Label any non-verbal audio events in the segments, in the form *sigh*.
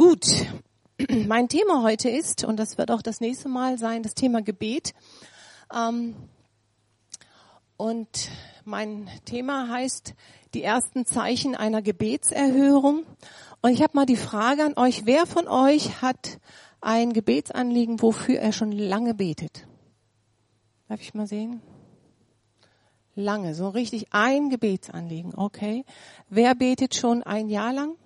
Gut, *clears throat* mein Thema heute ist, und das wird auch das nächste Mal sein, das Thema Gebet. Ähm, und mein Thema heißt die ersten Zeichen einer Gebetserhörung. Und ich habe mal die Frage an euch, wer von euch hat ein Gebetsanliegen, wofür er schon lange betet? Darf ich mal sehen? Lange, so richtig ein Gebetsanliegen, okay. Wer betet schon ein Jahr lang?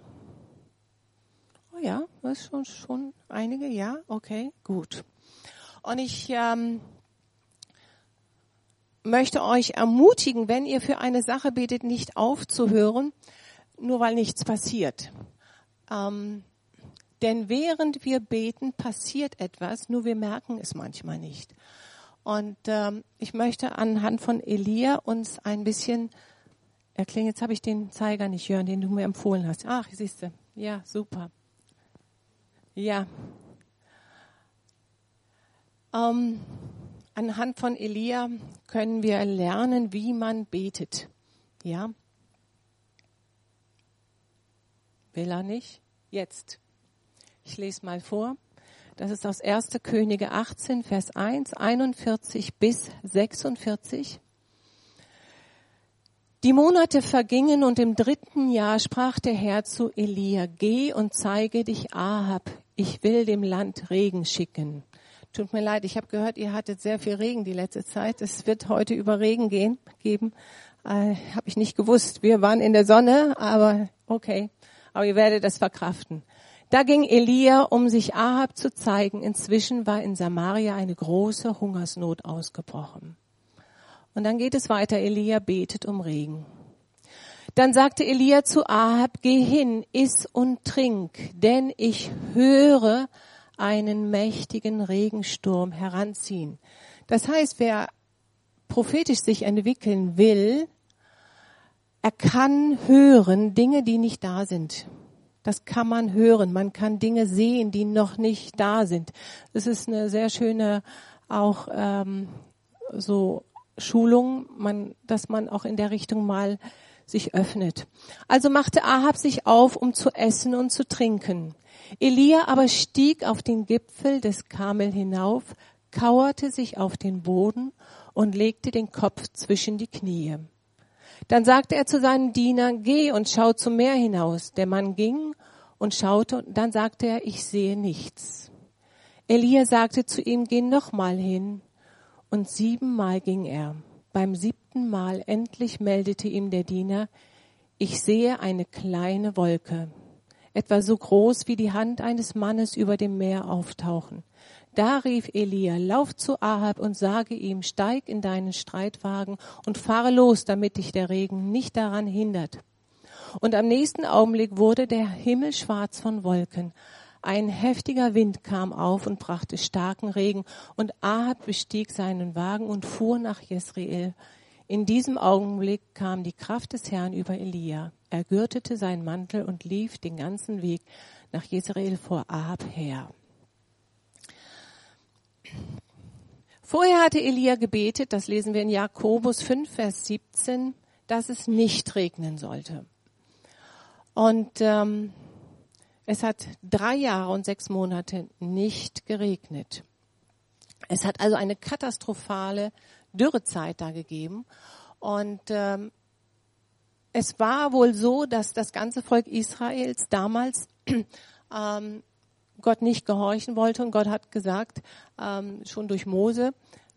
Ja, das ist schon, schon einige, ja, okay, gut. Und ich ähm, möchte euch ermutigen, wenn ihr für eine Sache betet, nicht aufzuhören, nur weil nichts passiert. Ähm, denn während wir beten, passiert etwas, nur wir merken es manchmal nicht. Und ähm, ich möchte anhand von Elia uns ein bisschen erklären. Jetzt habe ich den Zeiger nicht hören, den du mir empfohlen hast. Ach, siehst du. Ja, super. Ja. Ähm, anhand von Elia können wir lernen, wie man betet. Ja. Will er nicht? Jetzt. Ich lese mal vor. Das ist aus 1. Könige 18, Vers 1, 41 bis 46. Die Monate vergingen und im dritten Jahr sprach der Herr zu Elia, geh und zeige dich Ahab, ich will dem Land Regen schicken. Tut mir leid, ich habe gehört, ihr hattet sehr viel Regen die letzte Zeit. Es wird heute über Regen gehen, geben. Äh, habe ich nicht gewusst. Wir waren in der Sonne, aber okay. Aber ihr werdet es verkraften. Da ging Elia, um sich Ahab zu zeigen. Inzwischen war in Samaria eine große Hungersnot ausgebrochen. Und dann geht es weiter. Elia betet um Regen. Dann sagte Elia zu Ahab, geh hin, iss und trink, denn ich höre einen mächtigen Regensturm heranziehen. Das heißt, wer prophetisch sich entwickeln will, er kann hören Dinge, die nicht da sind. Das kann man hören. Man kann Dinge sehen, die noch nicht da sind. Das ist eine sehr schöne auch ähm, so Schulung, man, dass man auch in der Richtung mal sich öffnet. Also machte Ahab sich auf, um zu essen und zu trinken. Elia aber stieg auf den Gipfel des Karmel hinauf, kauerte sich auf den Boden und legte den Kopf zwischen die Knie. Dann sagte er zu seinen Dienern, geh und schau zum Meer hinaus. Der Mann ging und schaute und dann sagte er, ich sehe nichts. Elia sagte zu ihm, geh nochmal hin. Und siebenmal ging er. Beim siebten Mal endlich meldete ihm der Diener, ich sehe eine kleine Wolke, etwa so groß wie die Hand eines Mannes über dem Meer auftauchen. Da rief Elia, lauf zu Ahab und sage ihm, steig in deinen Streitwagen und fahre los, damit dich der Regen nicht daran hindert. Und am nächsten Augenblick wurde der Himmel schwarz von Wolken. Ein heftiger Wind kam auf und brachte starken Regen, und Ahab bestieg seinen Wagen und fuhr nach Jesreel. In diesem Augenblick kam die Kraft des Herrn über Elia. Er gürtete seinen Mantel und lief den ganzen Weg nach Jesreel vor Ahab her. Vorher hatte Elia gebetet, das lesen wir in Jakobus 5, Vers 17, dass es nicht regnen sollte. Und ähm, es hat drei Jahre und sechs Monate nicht geregnet. Es hat also eine katastrophale Dürrezeit da gegeben. Und ähm, es war wohl so, dass das ganze Volk Israels damals *clears throat* ähm, Gott nicht gehorchen wollte. Und Gott hat gesagt, ähm, schon durch Mose,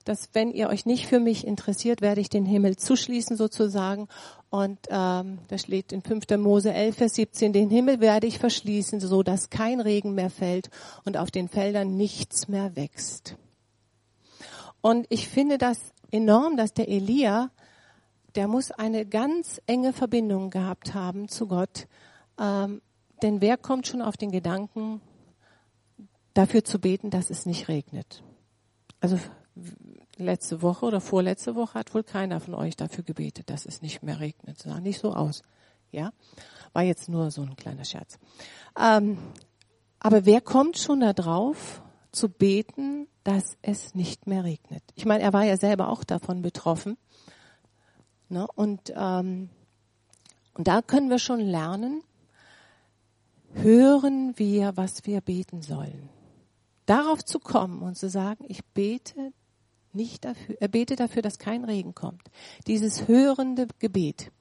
dass wenn ihr euch nicht für mich interessiert, werde ich den Himmel zuschließen sozusagen. Und ähm, da steht in 5. Mose 11, Vers 17, den Himmel werde ich verschließen, so dass kein Regen mehr fällt und auf den Feldern nichts mehr wächst. Und ich finde das enorm, dass der Elia, der muss eine ganz enge Verbindung gehabt haben zu Gott. Ähm, denn wer kommt schon auf den Gedanken, dafür zu beten, dass es nicht regnet? Also letzte Woche oder vorletzte Woche hat wohl keiner von euch dafür gebetet, dass es nicht mehr regnet. Sah nicht so aus. Ja, war jetzt nur so ein kleiner Scherz. Ähm, aber wer kommt schon da drauf, zu beten, dass es nicht mehr regnet? Ich meine, er war ja selber auch davon betroffen. Ne? Und, ähm, und da können wir schon lernen, hören wir, was wir beten sollen. Darauf zu kommen und zu sagen, ich bete nicht dafür, er bete dafür, dass kein Regen kommt. Dieses hörende Gebet.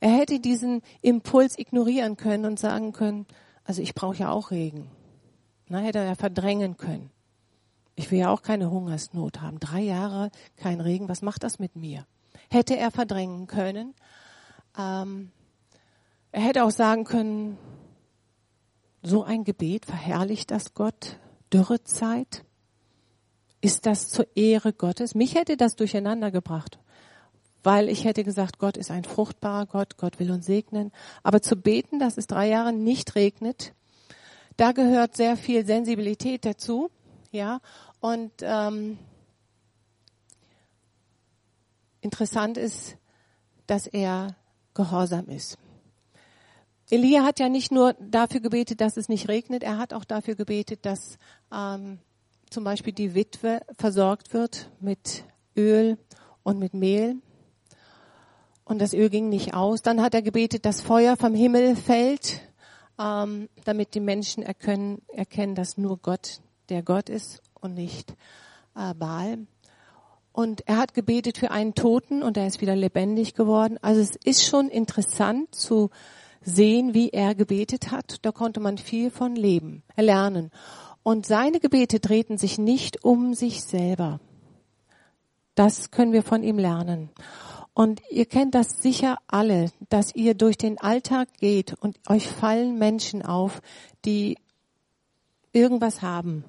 Er hätte diesen Impuls ignorieren können und sagen können, also ich brauche ja auch Regen. Na, hätte er verdrängen können. Ich will ja auch keine Hungersnot haben. Drei Jahre kein Regen, was macht das mit mir? Hätte er verdrängen können. Ähm, er hätte auch sagen können, so ein Gebet verherrlicht das Gott, Dürrezeit. Ist das zur Ehre Gottes? Mich hätte das durcheinander gebracht, weil ich hätte gesagt, Gott ist ein fruchtbarer Gott, Gott will uns segnen. Aber zu beten, dass es drei Jahre nicht regnet, da gehört sehr viel Sensibilität dazu, ja. Und ähm, interessant ist, dass er gehorsam ist. Elia hat ja nicht nur dafür gebetet, dass es nicht regnet, er hat auch dafür gebetet, dass ähm, zum Beispiel die Witwe versorgt wird mit Öl und mit Mehl. Und das Öl ging nicht aus. Dann hat er gebetet, dass Feuer vom Himmel fällt, ähm, damit die Menschen erkennen, erkennen, dass nur Gott der Gott ist und nicht äh, Baal. Und er hat gebetet für einen Toten und er ist wieder lebendig geworden. Also es ist schon interessant zu sehen, wie er gebetet hat. Da konnte man viel von leben, lernen. Und seine Gebete drehten sich nicht um sich selber. Das können wir von ihm lernen. Und ihr kennt das sicher alle, dass ihr durch den Alltag geht und euch fallen Menschen auf, die irgendwas haben.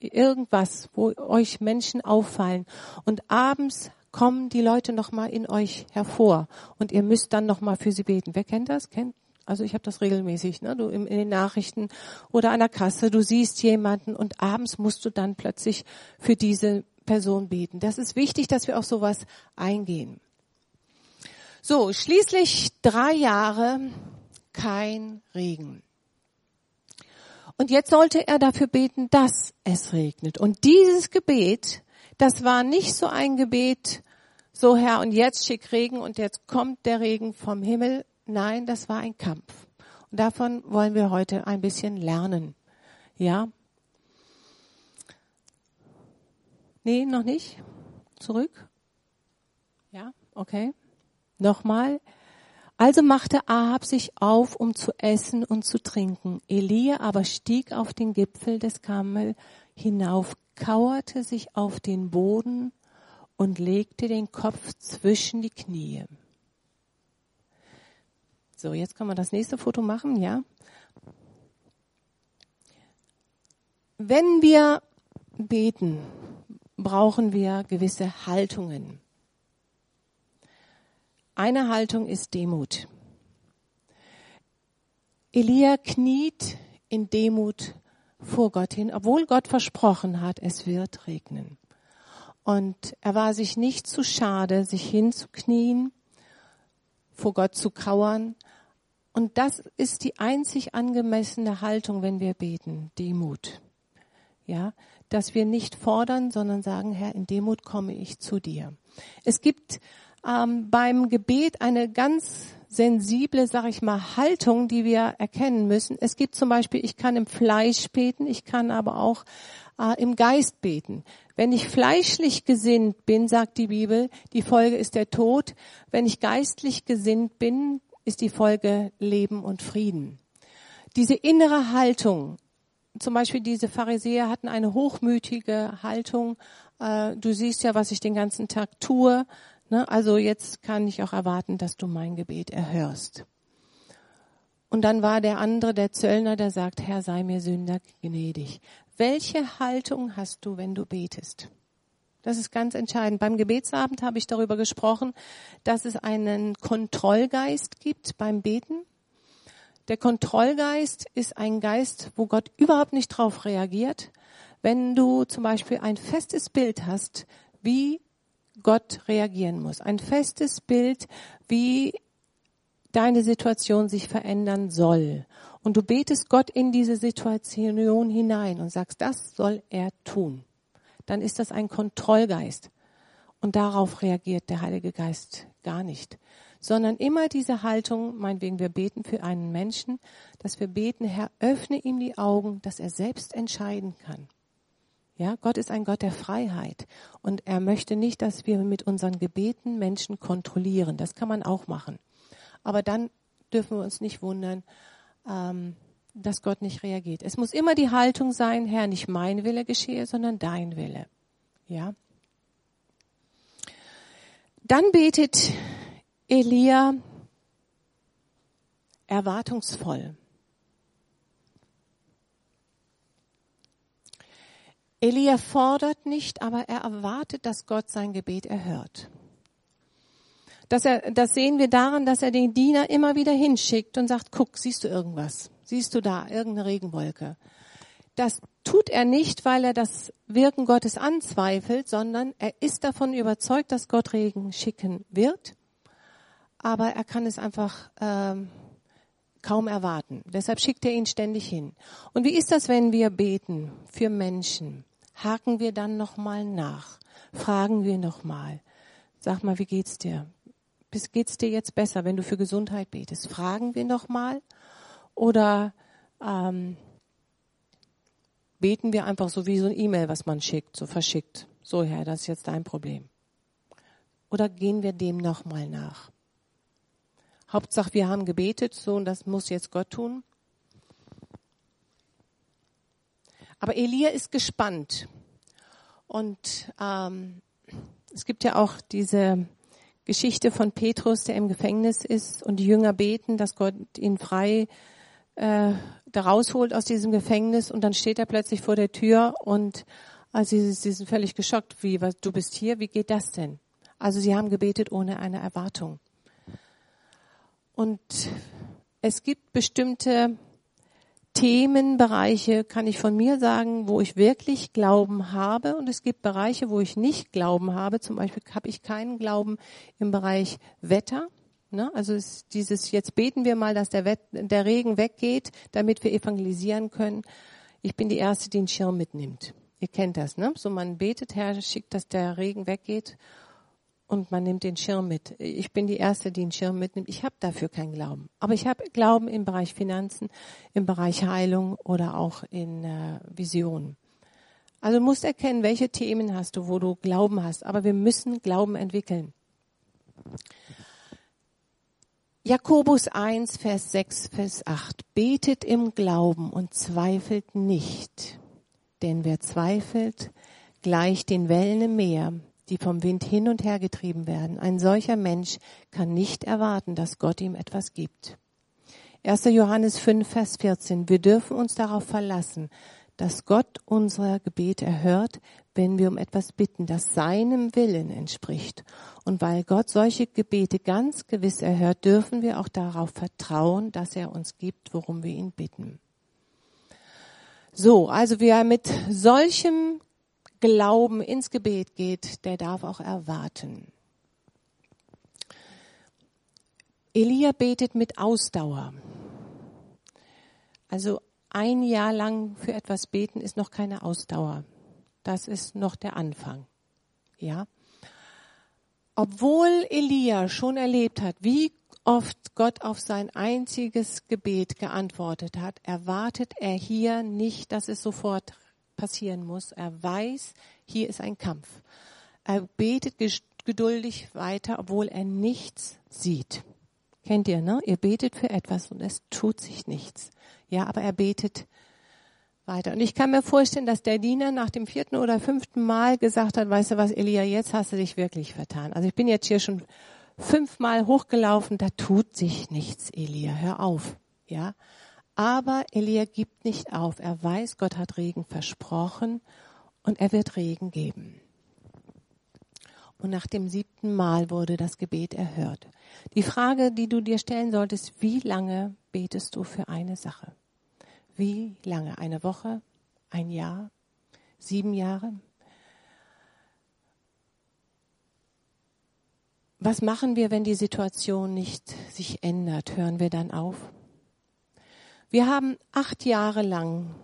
Irgendwas, wo euch Menschen auffallen. Und abends kommen die Leute nochmal in euch hervor und ihr müsst dann nochmal für sie beten. Wer kennt das? Kennt, also ich habe das regelmäßig, ne? du in, in den Nachrichten oder an der Kasse, du siehst jemanden und abends musst du dann plötzlich für diese Person beten. Das ist wichtig, dass wir auf sowas eingehen. So, schließlich drei Jahre kein Regen. Und jetzt sollte er dafür beten, dass es regnet. Und dieses Gebet, das war nicht so ein Gebet, so Herr, und jetzt schick Regen und jetzt kommt der Regen vom Himmel, Nein, das war ein Kampf. Und davon wollen wir heute ein bisschen lernen. Ja? Nee, noch nicht? Zurück? Ja, okay. Nochmal. Also machte Ahab sich auf, um zu essen und zu trinken. Elia aber stieg auf den Gipfel des Kammel hinauf, kauerte sich auf den Boden und legte den Kopf zwischen die Knie. So, jetzt kann man das nächste Foto machen, ja. Wenn wir beten, brauchen wir gewisse Haltungen. Eine Haltung ist Demut. Elia kniet in Demut vor Gott hin, obwohl Gott versprochen hat, es wird regnen. Und er war sich nicht zu schade, sich hinzuknien, vor Gott zu kauern, und das ist die einzig angemessene Haltung, wenn wir beten, Demut. Ja, dass wir nicht fordern, sondern sagen, Herr, in Demut komme ich zu dir. Es gibt ähm, beim Gebet eine ganz sensible, sag ich mal, Haltung, die wir erkennen müssen. Es gibt zum Beispiel, ich kann im Fleisch beten, ich kann aber auch äh, im Geist beten. Wenn ich fleischlich gesinnt bin, sagt die Bibel, die Folge ist der Tod. Wenn ich geistlich gesinnt bin, ist die Folge Leben und Frieden. Diese innere Haltung, zum Beispiel diese Pharisäer hatten eine hochmütige Haltung. Äh, du siehst ja, was ich den ganzen Tag tue. Ne? Also jetzt kann ich auch erwarten, dass du mein Gebet erhörst. Und dann war der andere, der Zöllner, der sagt, Herr, sei mir Sünder gnädig. Welche Haltung hast du, wenn du betest? Das ist ganz entscheidend. Beim Gebetsabend habe ich darüber gesprochen, dass es einen Kontrollgeist gibt beim Beten. Der Kontrollgeist ist ein Geist, wo Gott überhaupt nicht drauf reagiert. Wenn du zum Beispiel ein festes Bild hast, wie Gott reagieren muss, ein festes Bild, wie deine Situation sich verändern soll. Und du betest Gott in diese Situation hinein und sagst, das soll er tun dann ist das ein Kontrollgeist. Und darauf reagiert der Heilige Geist gar nicht. sondern immer diese Haltung, meinetwegen wir beten für einen Menschen, dass wir beten, Herr, öffne ihm die Augen, dass er selbst entscheiden kann. Ja, Gott ist ein Gott der Freiheit und er möchte nicht, dass wir mit unseren Gebeten Menschen kontrollieren. Das kann man auch machen. Aber dann dürfen wir uns nicht wundern, ähm, dass Gott nicht reagiert. Es muss immer die Haltung sein, Herr, nicht mein Wille geschehe, sondern dein Wille. Ja. Dann betet Elia erwartungsvoll. Elia fordert nicht, aber er erwartet, dass Gott sein Gebet erhört. Das, er, das sehen wir daran, dass er den Diener immer wieder hinschickt und sagt, guck, siehst du irgendwas? Siehst du da irgendeine Regenwolke? Das tut er nicht, weil er das Wirken Gottes anzweifelt, sondern er ist davon überzeugt, dass Gott Regen schicken wird, aber er kann es einfach ähm, kaum erwarten. Deshalb schickt er ihn ständig hin. Und wie ist das, wenn wir beten für Menschen? Haken wir dann nochmal nach? Fragen wir nochmal? Sag mal, wie geht's dir? Geht's dir jetzt besser, wenn du für Gesundheit betest? Fragen wir nochmal? Oder ähm, beten wir einfach so wie so ein E-Mail, was man schickt, so verschickt. So, Herr, das ist jetzt dein Problem. Oder gehen wir dem nochmal nach? Hauptsache, wir haben gebetet, so, und das muss jetzt Gott tun. Aber Elia ist gespannt. Und ähm, es gibt ja auch diese Geschichte von Petrus, der im Gefängnis ist und die Jünger beten, dass Gott ihn frei äh, da rausholt aus diesem Gefängnis und dann steht er plötzlich vor der Tür und also sie, sie sind völlig geschockt. Wie, was, du bist hier? Wie geht das denn? Also sie haben gebetet ohne eine Erwartung. Und es gibt bestimmte Themenbereiche, kann ich von mir sagen, wo ich wirklich Glauben habe. Und es gibt Bereiche, wo ich nicht Glauben habe. Zum Beispiel habe ich keinen Glauben im Bereich Wetter. Ne? Also ist dieses, jetzt beten wir mal, dass der, Wett, der Regen weggeht, damit wir evangelisieren können. Ich bin die Erste, die einen Schirm mitnimmt. Ihr kennt das, ne? So man betet, Herr, schickt, dass der Regen weggeht und man nimmt den Schirm mit. Ich bin die Erste, die einen Schirm mitnimmt. Ich habe dafür keinen Glauben. Aber ich habe Glauben im Bereich Finanzen, im Bereich Heilung oder auch in äh, Vision. Also du musst erkennen, welche Themen hast du, wo du Glauben hast. Aber wir müssen Glauben entwickeln. Jakobus 1, Vers 6, Vers 8. Betet im Glauben und zweifelt nicht. Denn wer zweifelt, gleicht den Wellen im Meer, die vom Wind hin und her getrieben werden. Ein solcher Mensch kann nicht erwarten, dass Gott ihm etwas gibt. 1. Johannes 5, Vers 14. Wir dürfen uns darauf verlassen, dass Gott unser Gebet erhört, wenn wir um etwas bitten, das seinem Willen entspricht. Und weil Gott solche Gebete ganz gewiss erhört, dürfen wir auch darauf vertrauen, dass er uns gibt, worum wir ihn bitten. So, also wer mit solchem Glauben ins Gebet geht, der darf auch erwarten. Elia betet mit Ausdauer. Also ein Jahr lang für etwas beten ist noch keine Ausdauer. Das ist noch der Anfang. Ja. Obwohl Elia schon erlebt hat, wie oft Gott auf sein einziges Gebet geantwortet hat, erwartet er hier nicht, dass es sofort passieren muss. Er weiß, hier ist ein Kampf. Er betet geduldig weiter, obwohl er nichts sieht. Kennt ihr, ne? Ihr betet für etwas und es tut sich nichts. Ja, aber er betet weiter. Und ich kann mir vorstellen, dass der Diener nach dem vierten oder fünften Mal gesagt hat, weißt du was, Elia, jetzt hast du dich wirklich vertan. Also ich bin jetzt hier schon fünfmal hochgelaufen, da tut sich nichts, Elia, hör auf. Ja. Aber Elia gibt nicht auf. Er weiß, Gott hat Regen versprochen und er wird Regen geben. Und nach dem siebten Mal wurde das Gebet erhört. Die Frage, die du dir stellen solltest, wie lange betest du für eine Sache? Wie lange? Eine Woche? Ein Jahr? Sieben Jahre? Was machen wir, wenn die Situation nicht sich ändert? Hören wir dann auf? Wir haben acht Jahre lang,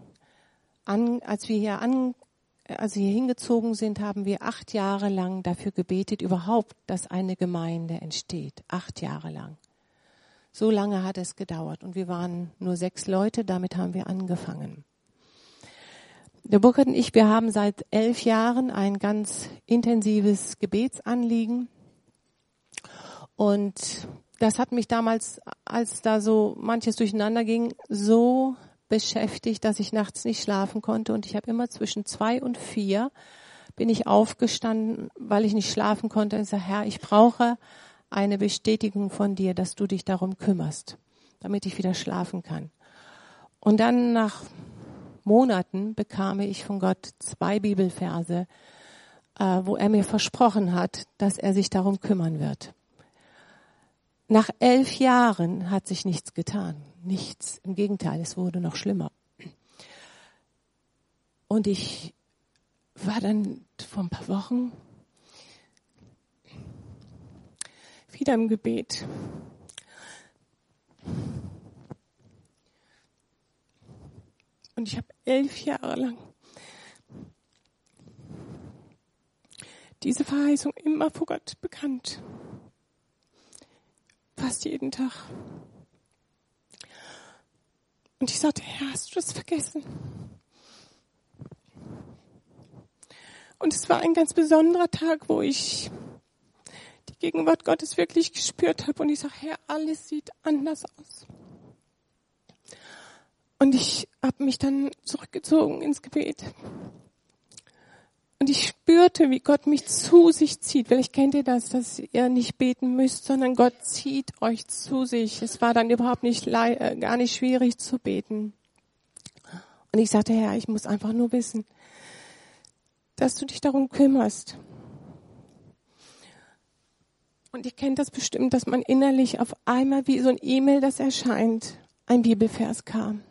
an, als wir hier an, als wir hier hingezogen sind, haben wir acht Jahre lang dafür gebetet, überhaupt, dass eine Gemeinde entsteht. Acht Jahre lang. So lange hat es gedauert und wir waren nur sechs Leute, damit haben wir angefangen. Der Burkhard und ich, wir haben seit elf Jahren ein ganz intensives Gebetsanliegen und das hat mich damals, als da so manches durcheinander ging, so beschäftigt, dass ich nachts nicht schlafen konnte und ich habe immer zwischen zwei und vier bin ich aufgestanden, weil ich nicht schlafen konnte und sage, Herr, ich brauche eine Bestätigung von dir, dass du dich darum kümmerst, damit ich wieder schlafen kann. Und dann nach Monaten bekam ich von Gott zwei Bibelverse, äh, wo er mir versprochen hat, dass er sich darum kümmern wird. Nach elf Jahren hat sich nichts getan. Nichts. Im Gegenteil, es wurde noch schlimmer. Und ich war dann vor ein paar Wochen wieder im Gebet. Und ich habe elf Jahre lang diese Verheißung immer vor Gott bekannt. Fast jeden Tag. Und ich sagte, Herr, hast du das vergessen? Und es war ein ganz besonderer Tag, wo ich Gegenwart Gottes wirklich gespürt habe. Und ich sage, Herr, alles sieht anders aus. Und ich habe mich dann zurückgezogen ins Gebet. Und ich spürte, wie Gott mich zu sich zieht. Vielleicht kennt ihr das, dass ihr nicht beten müsst, sondern Gott zieht euch zu sich. Es war dann überhaupt nicht, äh, gar nicht schwierig zu beten. Und ich sagte, Herr, ich muss einfach nur wissen, dass du dich darum kümmerst. Und ihr kennt das bestimmt, dass man innerlich auf einmal wie so ein E-Mail, das erscheint, ein Bibelvers kam.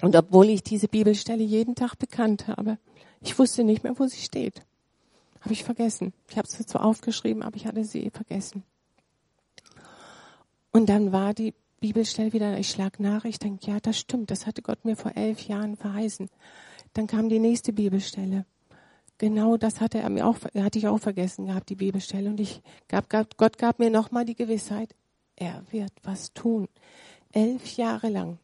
Und obwohl ich diese Bibelstelle jeden Tag bekannt habe, ich wusste nicht mehr, wo sie steht. Habe ich vergessen. Ich habe sie zwar aufgeschrieben, aber ich hatte sie vergessen. Und dann war die Bibelstelle wieder, ich schlag nach, ich denke, ja, das stimmt, das hatte Gott mir vor elf Jahren verheißen. Dann kam die nächste Bibelstelle. Genau das hatte er mir auch, hatte ich auch vergessen gehabt, die Bibelstelle. Und ich gab, gab Gott gab mir nochmal die Gewissheit, er wird was tun. Elf Jahre lang.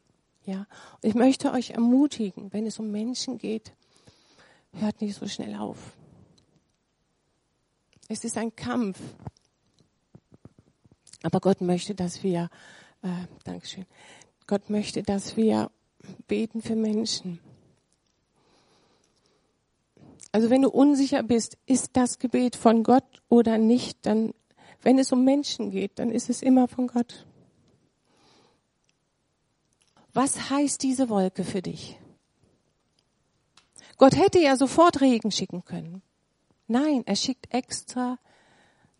Ja. Und ich möchte euch ermutigen, wenn es um Menschen geht, hört nicht so schnell auf. Es ist ein Kampf. Aber Gott möchte, dass wir, äh, Dankeschön, Gott möchte, dass wir beten für Menschen. Also wenn du unsicher bist, ist das Gebet von Gott oder nicht, dann, wenn es um Menschen geht, dann ist es immer von Gott. Was heißt diese Wolke für dich? Gott hätte ja sofort Regen schicken können. Nein, er schickt extra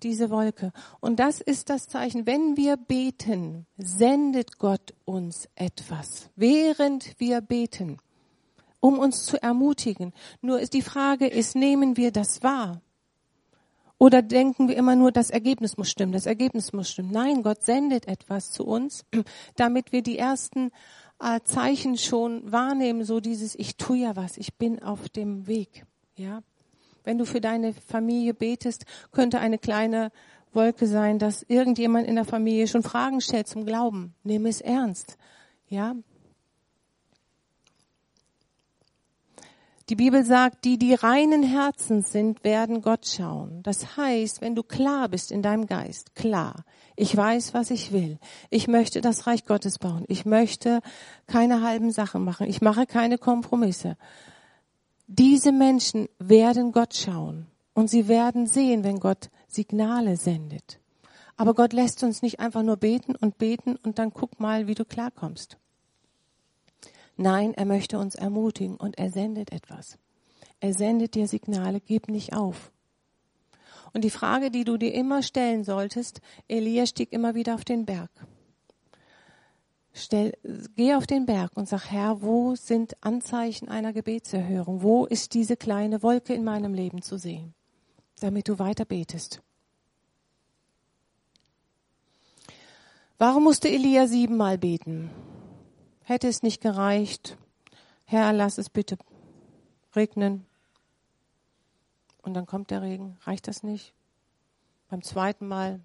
diese Wolke. Und das ist das Zeichen. Wenn wir beten, sendet Gott uns etwas, während wir beten, um uns zu ermutigen. Nur ist die Frage ist, nehmen wir das wahr? Oder denken wir immer nur, das Ergebnis muss stimmen, das Ergebnis muss stimmen. Nein, Gott sendet etwas zu uns, *clears throat* damit wir die ersten äh, Zeichen schon wahrnehmen, so dieses, ich tue ja was, ich bin auf dem Weg. Ja, wenn du für deine Familie betest, könnte eine kleine Wolke sein, dass irgendjemand in der Familie schon Fragen stellt zum Glauben. Nimm es ernst. Ja, Die Bibel sagt, die, die reinen Herzens sind, werden Gott schauen. Das heißt, wenn du klar bist in deinem Geist, klar, ich weiß, was ich will. Ich möchte das Reich Gottes bauen. Ich möchte keine halben Sachen machen. Ich mache keine Kompromisse. Diese Menschen werden Gott schauen und sie werden sehen, wenn Gott Signale sendet. Aber Gott lässt uns nicht einfach nur beten und beten und dann guck mal, wie du klarkommst. Nein, er möchte uns ermutigen und er sendet etwas. Er sendet dir Signale, gib nicht auf. Und die Frage, die du dir immer stellen solltest, Elia stieg immer wieder auf den Berg. Stell, geh auf den Berg und sag, Herr, wo sind Anzeichen einer Gebetserhörung? Wo ist diese kleine Wolke in meinem Leben zu sehen? Damit du weiter betest. Warum musste Elia siebenmal beten? Hätte es nicht gereicht, Herr, lass es bitte regnen. Und dann kommt der Regen. Reicht das nicht? Beim zweiten Mal.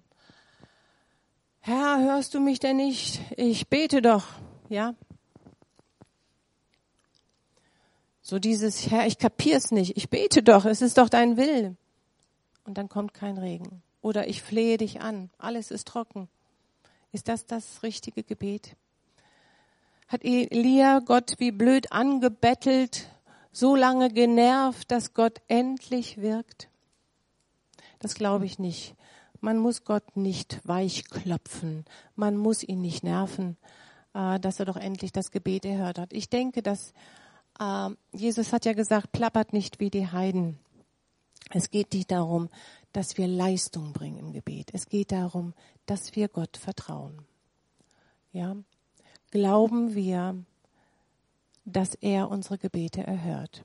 Herr, hörst du mich denn nicht? Ich bete doch. Ja? So dieses, Herr, ich kapier's nicht. Ich bete doch. Es ist doch dein Wille. Und dann kommt kein Regen. Oder ich flehe dich an. Alles ist trocken. Ist das das richtige Gebet? Hat Elia Gott wie blöd angebettelt, so lange genervt, dass Gott endlich wirkt? Das glaube ich nicht. Man muss Gott nicht weichklopfen. Man muss ihn nicht nerven, äh, dass er doch endlich das Gebet erhört hat. Ich denke, dass äh, Jesus hat ja gesagt, plappert nicht wie die Heiden. Es geht nicht darum, dass wir Leistung bringen im Gebet. Es geht darum, dass wir Gott vertrauen. Ja? Glauben wir, dass er unsere Gebete erhört.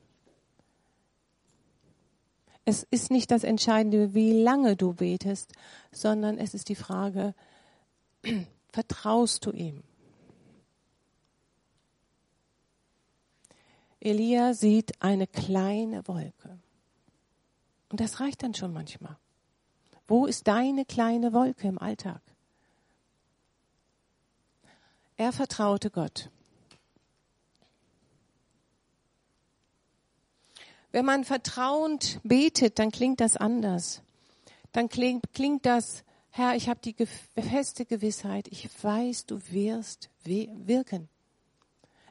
Es ist nicht das Entscheidende, wie lange du betest, sondern es ist die Frage, *clears throat* vertraust du ihm? Elia sieht eine kleine Wolke. Und das reicht dann schon manchmal. Wo ist deine kleine Wolke im Alltag? Er vertraute Gott. Wenn man vertrauend betet, dann klingt das anders. Dann klingt, klingt das, Herr, ich habe die feste Gewissheit, ich weiß, du wirst wirken.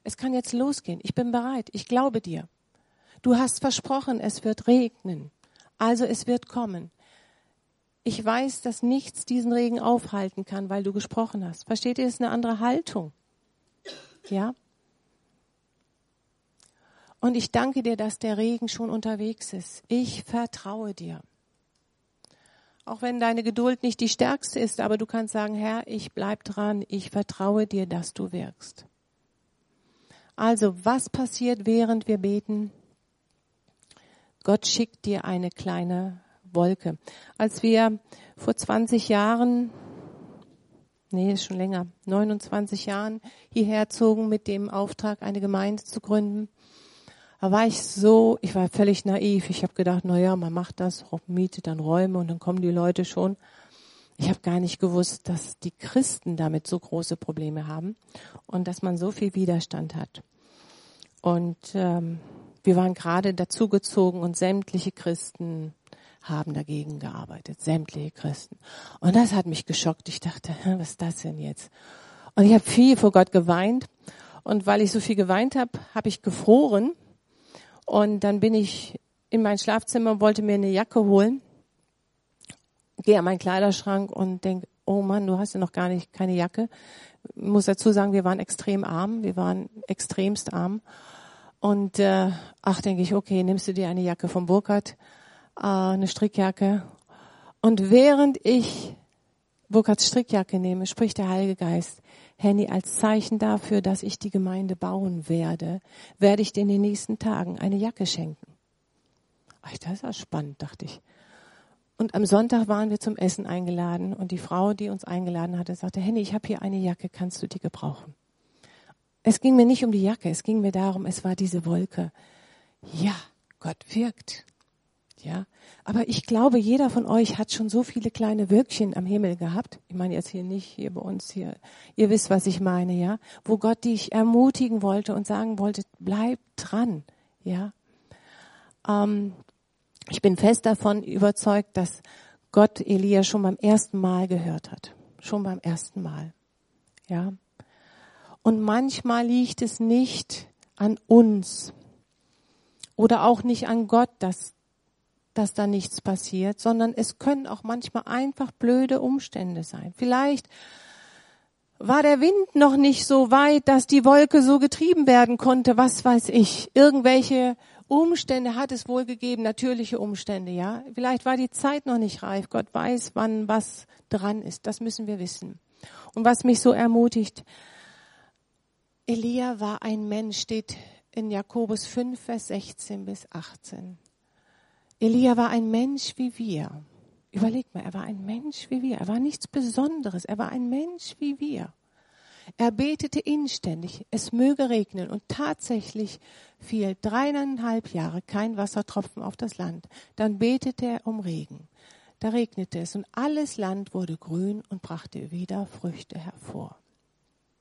Es kann jetzt losgehen. Ich bin bereit. Ich glaube dir. Du hast versprochen, es wird regnen. Also es wird kommen. Ich weiß, dass nichts diesen Regen aufhalten kann, weil du gesprochen hast. Versteht ihr? Das ist eine andere Haltung. Ja? Und ich danke dir, dass der Regen schon unterwegs ist. Ich vertraue dir. Auch wenn deine Geduld nicht die stärkste ist, aber du kannst sagen, Herr, ich bleib dran. Ich vertraue dir, dass du wirkst. Also, was passiert, während wir beten? Gott schickt dir eine kleine Wolke. Als wir vor 20 Jahren, nee, ist schon länger, 29 Jahren hierher zogen mit dem Auftrag, eine Gemeinde zu gründen, da war ich so, ich war völlig naiv. Ich habe gedacht, na ja, man macht das, mietet dann Räume und dann kommen die Leute schon. Ich habe gar nicht gewusst, dass die Christen damit so große Probleme haben und dass man so viel Widerstand hat. Und ähm, wir waren gerade dazugezogen und sämtliche Christen haben dagegen gearbeitet, sämtliche Christen. Und das hat mich geschockt. Ich dachte, was ist das denn jetzt? Und ich habe viel vor Gott geweint. Und weil ich so viel geweint habe, habe ich gefroren. Und dann bin ich in mein Schlafzimmer und wollte mir eine Jacke holen. Gehe an meinen Kleiderschrank und denke, oh Mann, du hast ja noch gar nicht keine Jacke. Ich muss dazu sagen, wir waren extrem arm. Wir waren extremst arm. Und äh, ach, denke ich, okay, nimmst du dir eine Jacke vom Burkhardt äh, eine Strickjacke. Und während ich Burkhards Strickjacke nehme, spricht der Heilige Geist, Henny, als Zeichen dafür, dass ich die Gemeinde bauen werde, werde ich dir in den nächsten Tagen eine Jacke schenken. Ach, das ist ja spannend, dachte ich. Und am Sonntag waren wir zum Essen eingeladen und die Frau, die uns eingeladen hatte, sagte, Henny, ich habe hier eine Jacke, kannst du die gebrauchen? Es ging mir nicht um die Jacke, es ging mir darum, es war diese Wolke. Ja, Gott wirkt. Ja, aber ich glaube, jeder von euch hat schon so viele kleine Wölkchen am Himmel gehabt. Ich meine jetzt hier nicht hier bei uns hier. Ihr wisst, was ich meine, ja, wo Gott dich ermutigen wollte und sagen wollte, bleib dran, ja. Ähm, ich bin fest davon überzeugt, dass Gott Elia schon beim ersten Mal gehört hat, schon beim ersten Mal, ja. Und manchmal liegt es nicht an uns oder auch nicht an Gott, dass dass da nichts passiert, sondern es können auch manchmal einfach blöde Umstände sein. Vielleicht war der Wind noch nicht so weit, dass die Wolke so getrieben werden konnte, was weiß ich. Irgendwelche Umstände hat es wohl gegeben, natürliche Umstände, ja. Vielleicht war die Zeit noch nicht reif. Gott weiß, wann was dran ist. Das müssen wir wissen. Und was mich so ermutigt, Elia war ein Mensch, steht in Jakobus 5, Vers 16 bis 18. Elia war ein Mensch wie wir. Überleg mal, er war ein Mensch wie wir. Er war nichts Besonderes. Er war ein Mensch wie wir. Er betete inständig, es möge regnen und tatsächlich fiel dreieinhalb Jahre kein Wassertropfen auf das Land. Dann betete er um Regen. Da regnete es und alles Land wurde grün und brachte wieder Früchte hervor.